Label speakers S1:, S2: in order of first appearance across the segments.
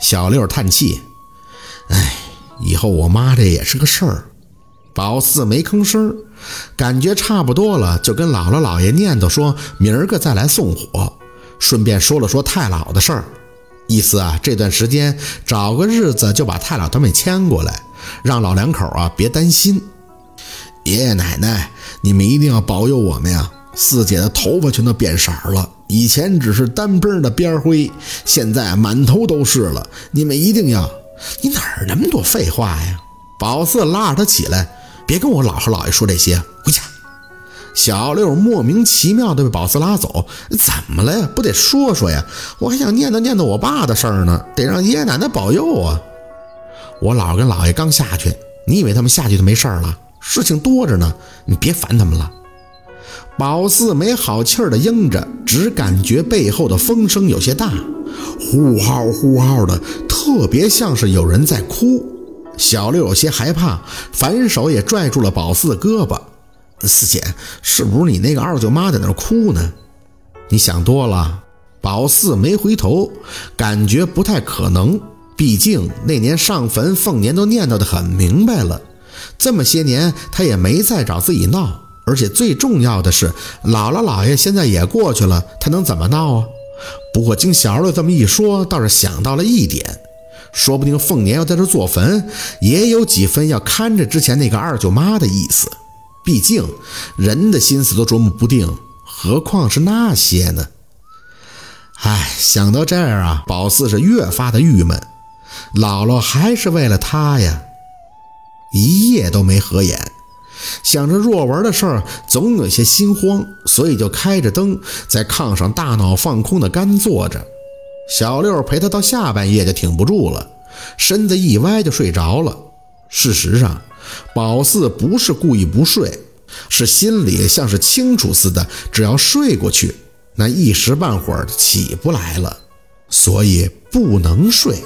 S1: 小六叹气：“哎，以后我妈这也是个事儿。”宝四没吭声，感觉差不多了，就跟姥姥姥爷念叨说：“明儿个再来送火。”顺便说了说太老的事儿，意思啊，这段时间找个日子就把太老他们牵过来，让老两口啊别担心。爷爷奶奶，你们一定要保佑我们呀！四姐的头发全都变色了，以前只是单边的边灰，现在满头都是了。你们一定要……你哪儿那么多废话呀？宝四拉着他起来，别跟我姥和姥爷说这些，回家。小六莫名其妙地被宝四拉走，怎么了呀？不得说说呀？我还想念叨念叨我爸的事儿呢，得让爷爷奶奶保佑啊！我姥跟姥爷刚下去，你以为他们下去就没事儿了？事情多着呢，你别烦他们了。宝四没好气儿地应着，只感觉背后的风声有些大，呼号呼号的，特别像是有人在哭。小六有些害怕，反手也拽住了宝四的胳膊。四姐，是不是你那个二舅妈在那哭呢？你想多了。宝四没回头，感觉不太可能。毕竟那年上坟凤年都念叨得很明白了，这么些年他也没再找自己闹。而且最重要的是，姥姥姥爷现在也过去了，他能怎么闹啊？不过经小六这么一说，倒是想到了一点，说不定凤年要在这做坟，也有几分要看着之前那个二舅妈的意思。毕竟人的心思都琢磨不定，何况是那些呢？哎，想到这儿啊，宝四是越发的郁闷。姥姥还是为了他呀，一夜都没合眼，想着若文的事儿，总有些心慌，所以就开着灯在炕上大脑放空的干坐着。小六陪他到下半夜就挺不住了，身子一歪就睡着了。事实上。宝四不是故意不睡，是心里像是清楚似的，只要睡过去，那一时半会儿起不来了，所以不能睡。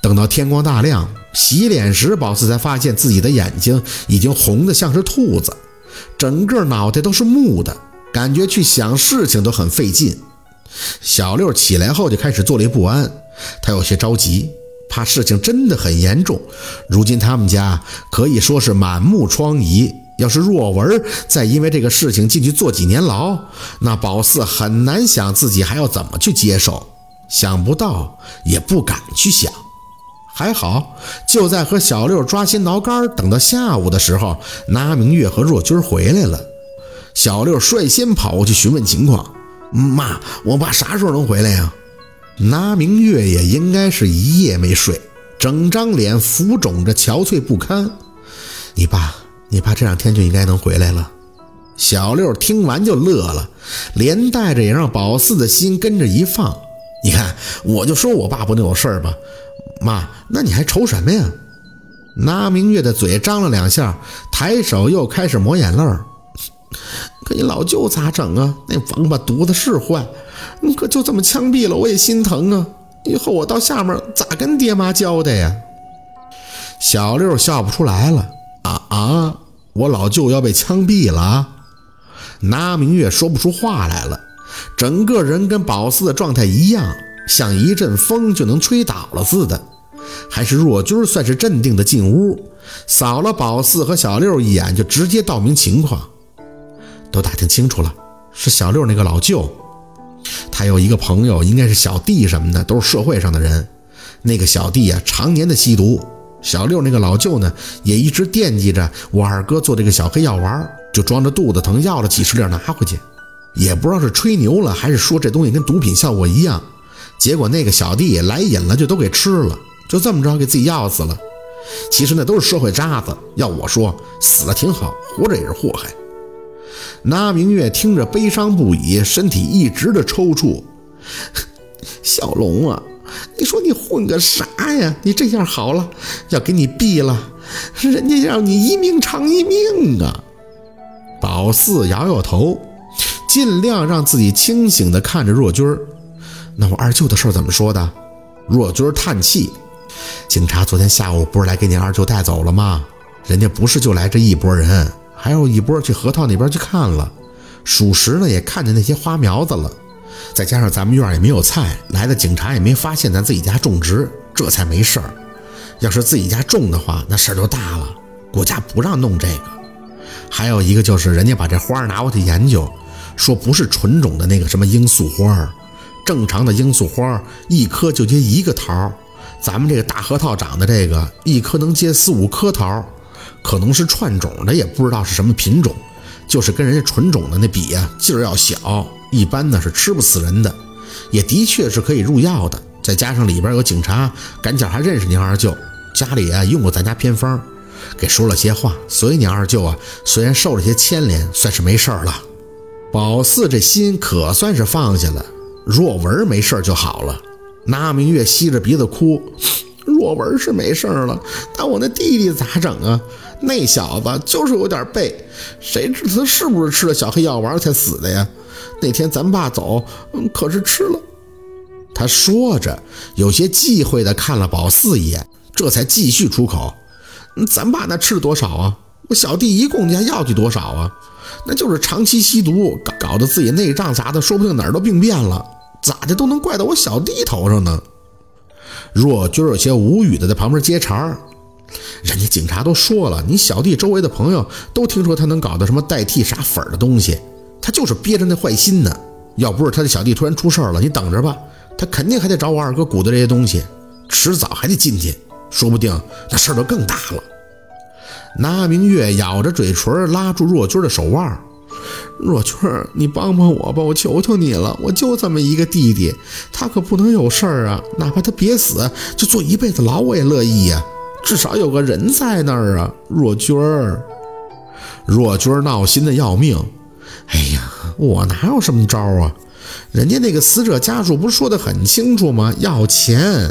S1: 等到天光大亮，洗脸时，宝四才发现自己的眼睛已经红得像是兔子，整个脑袋都是木的，感觉去想事情都很费劲。小六起来后就开始坐立不安，他有些着急。怕事情真的很严重，如今他们家可以说是满目疮痍。要是若文再因为这个事情进去坐几年牢，那宝四很难想自己还要怎么去接受。想不到，也不敢去想。还好，就在和小六抓心挠肝，等到下午的时候，拿明月和若君回来了。小六率先跑过去询问情况：“妈，我爸啥时候能回来呀？”拿明月也应该是一夜没睡，整张脸浮肿着，憔悴不堪。你爸，你爸这两天就应该能回来了。小六听完就乐了，连带着也让宝四的心跟着一放。你看，我就说我爸不能有事儿吧。妈，那你还愁什么呀？拿明月的嘴张了两下，抬手又开始抹眼泪儿。可你老舅咋整啊？那王八犊子是坏。你可就这么枪毙了，我也心疼啊！以后我到下面咋跟爹妈交代呀？小六笑不出来了啊啊！我老舅要被枪毙了啊！拿明月说不出话来了，整个人跟宝四的状态一样，像一阵风就能吹倒了似的。还是若君算是镇定的进屋，扫了宝四和小六一眼，就直接道明情况，都打听清楚了，是小六那个老舅。他有一个朋友，应该是小弟什么的，都是社会上的人。那个小弟啊，常年的吸毒。小六那个老舅呢，也一直惦记着我二哥做这个小黑药丸，就装着肚子疼要了几十粒拿回去。也不知道是吹牛了，还是说这东西跟毒品效果一样。结果那个小弟来瘾了，就都给吃了，就这么着给自己药死了。其实那都是社会渣子。要我说，死了挺好，活着也是祸害。那明月听着悲伤不已，身体一直的抽搐。小龙啊，你说你混个啥呀？你这样好了，要给你毙了，人家要你一命偿一命啊！宝四摇摇头，尽量让自己清醒的看着若君儿。那我二舅的事儿怎么说的？若君叹气：警察昨天下午不是来给你二舅带走了吗？人家不是就来这一拨人。还有一波去河套那边去看了，属实呢，也看见那些花苗子了。再加上咱们院也没有菜，来的警察也没发现咱自己家种植，这才没事儿。要是自己家种的话，那事儿就大了。国家不让弄这个。还有一个就是，人家把这花拿过去研究，说不是纯种的那个什么罂粟花，正常的罂粟花一颗就结一个桃，咱们这个大核桃长的这个一颗能结四五颗桃，可能是串种的，也不知道是什么品种，就是跟人家纯种的那比呀，劲儿要小，一般呢是吃不死人的，也的确是可以入药的。再加上里边有警察，赶巧还认识您二舅，家里啊用过咱家偏方。给说了些话，所以你二舅啊，虽然受了些牵连，算是没事儿了。宝四这心可算是放下了，若文没事就好了。那明月吸着鼻子哭，若文是没事了，但我那弟弟咋整啊？那小子就是有点背，谁知他是不是吃了小黑药丸才死的呀？那天咱爸走，可是吃了。他说着，有些忌讳的看了宝四一眼，这才继续出口。咱爸那吃了多少啊？我小弟一共家要去多少啊？那就是长期吸毒，搞搞得自己内脏啥的，说不定哪儿都病变了，咋的都能怪到我小弟头上呢？若军有些无语的在旁边接茬儿，人家警察都说了，你小弟周围的朋友都听说他能搞的什么代替啥粉的东西，他就是憋着那坏心呢。要不是他的小弟突然出事了，你等着吧，他肯定还得找我二哥鼓捣这些东西，迟早还得进去。说不定那事儿就更大了。那明月咬着嘴唇，拉住若君的手腕：“若君儿，你帮帮我吧，我求求你了，我就这么一个弟弟，他可不能有事儿啊！哪怕他别死，就坐一辈子牢，我也乐意呀。至少有个人在那儿啊。”若君儿，若君儿闹心的要命。哎呀，我哪有什么招啊？人家那个死者家属不是说的很清楚吗？要钱。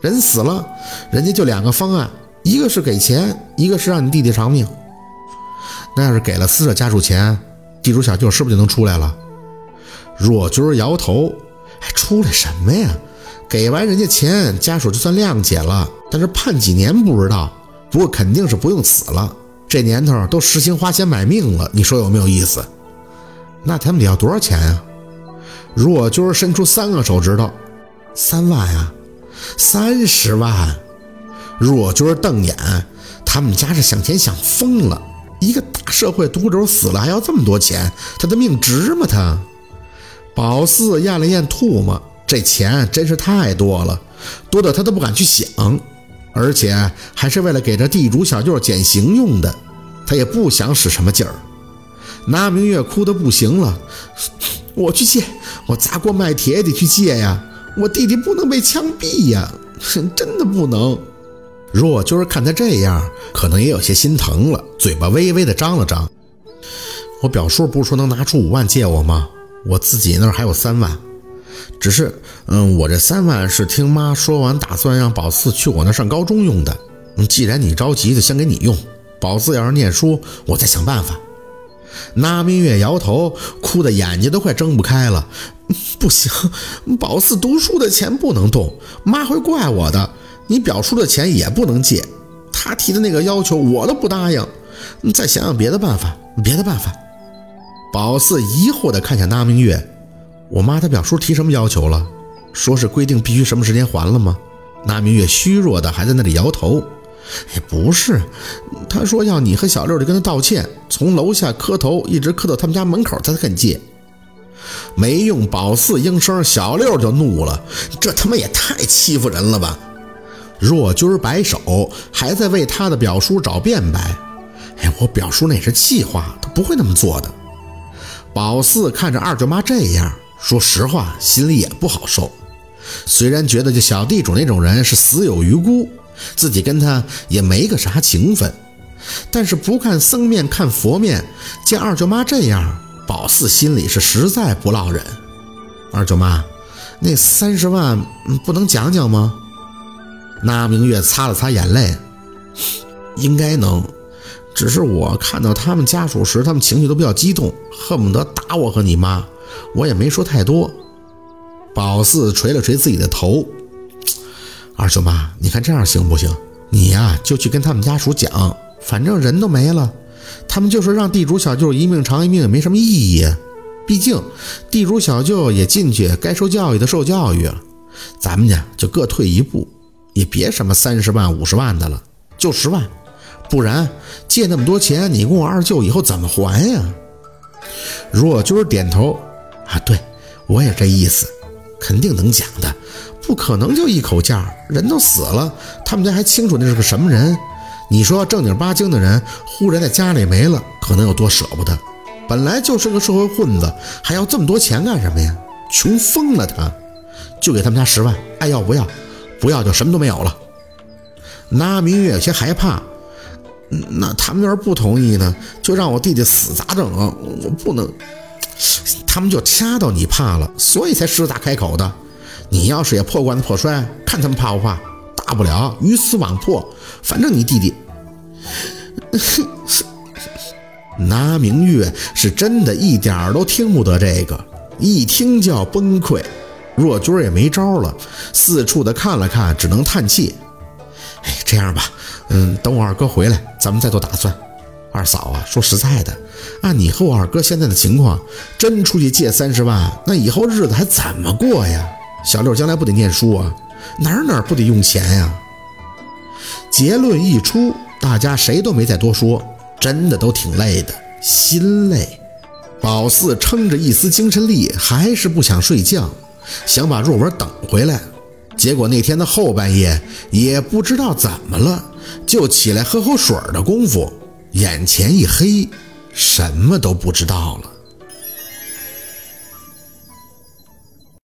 S1: 人死了，人家就两个方案，一个是给钱，一个是让你弟弟偿命。那要是给了死者家属钱，地主小舅是不是就能出来了？若军摇头，还出来什么呀？给完人家钱，家属就算谅解了，但是判几年不知道，不过肯定是不用死了。这年头都实行花钱买命了，你说有没有意思？那他们得要多少钱呀？若军伸出三个手指头，三万呀。三十万，若军瞪眼，他们家是想钱想疯了。一个大社会毒瘤死了还要这么多钱，他的命值吗？他宝四咽了咽唾沫，这钱真是太多了，多的他都不敢去想，而且还是为了给这地主小舅减刑用的，他也不想使什么劲儿。那明月哭得不行了，我去借，我砸锅卖铁也得去借呀。我弟弟不能被枪毙呀，真的不能。若就是看他这样，可能也有些心疼了，嘴巴微微的张了张。我表叔不是说能拿出五万借我吗？我自己那儿还有三万，只是，嗯，我这三万是听妈说完，打算让宝四去我那上高中用的。既然你着急，就先给你用。宝四要是念书，我再想办法。那明月摇头，哭得眼睛都快睁不开了。不行，宝四读书的钱不能动，妈会怪我的。你表叔的钱也不能借，他提的那个要求我都不答应。你再想想别的办法，别的办法。宝四疑惑地看向那明月，我妈她表叔提什么要求了？说是规定必须什么时间还了吗？那明月虚弱的还在那里摇头。哎，不是，他说要你和小六去跟他道歉，从楼下磕头，一直磕到他们家门口，他才肯借。没用，宝四应声，小六就怒了，这他妈也太欺负人了吧！若军摆手，还在为他的表叔找辩白。哎，我表叔那是气话，他不会那么做的。宝四看着二舅妈这样，说实话，心里也不好受。虽然觉得这小地主那种人是死有余辜。自己跟他也没个啥情分，但是不看僧面看佛面，见二舅妈这样，宝四心里是实在不落忍。二舅妈，那三十万不能讲讲吗？那明月擦了擦眼泪，应该能，只是我看到他们家属时，他们情绪都比较激动，恨不得打我和你妈，我也没说太多。宝四捶了捶自己的头。二舅妈，你看这样行不行？你呀，就去跟他们家属讲，反正人都没了，他们就说让地主小舅一命偿一命也没什么意义。毕竟地主小舅也进去，该受教育的受教育了。咱们呢就各退一步，也别什么三十万、五十万的了，就十万。不然借那么多钱，你跟我二舅以后怎么还呀？若军点头，啊，对我也这意思，肯定能讲的，不可能就一口价，人都死了，他们家还清楚那是个什么人。你说正经八经的人，忽然在家里没了，可能有多舍不得？本来就是个社会混子，还要这么多钱干什么呀？穷疯了他！就给他们家十万，爱要不要？不要就什么都没有了。那明月有些害怕。那他们要是不同意呢？就让我弟弟死咋整啊？我不能，他们就掐到你怕了，所以才狮子大开口的。你要是也破罐子破摔，看他们怕不怕？大不了鱼死网破，反正你弟弟。拿明月是真的一点儿都听不得这个，一听就要崩溃。若军也没招了，四处的看了看，只能叹气。哎，这样吧。嗯，等我二哥回来，咱们再做打算。二嫂啊，说实在的，按你和我二哥现在的情况，真出去借三十万，那以后日子还怎么过呀？小六将来不得念书啊，哪儿哪儿不得用钱呀？结论一出，大家谁都没再多说，真的都挺累的，心累。宝四撑着一丝精神力，还是不想睡觉，想把若文等回来。结果那天的后半夜，也不知道怎么了。就起来喝口水的功夫，眼前一黑，什么都不知道了。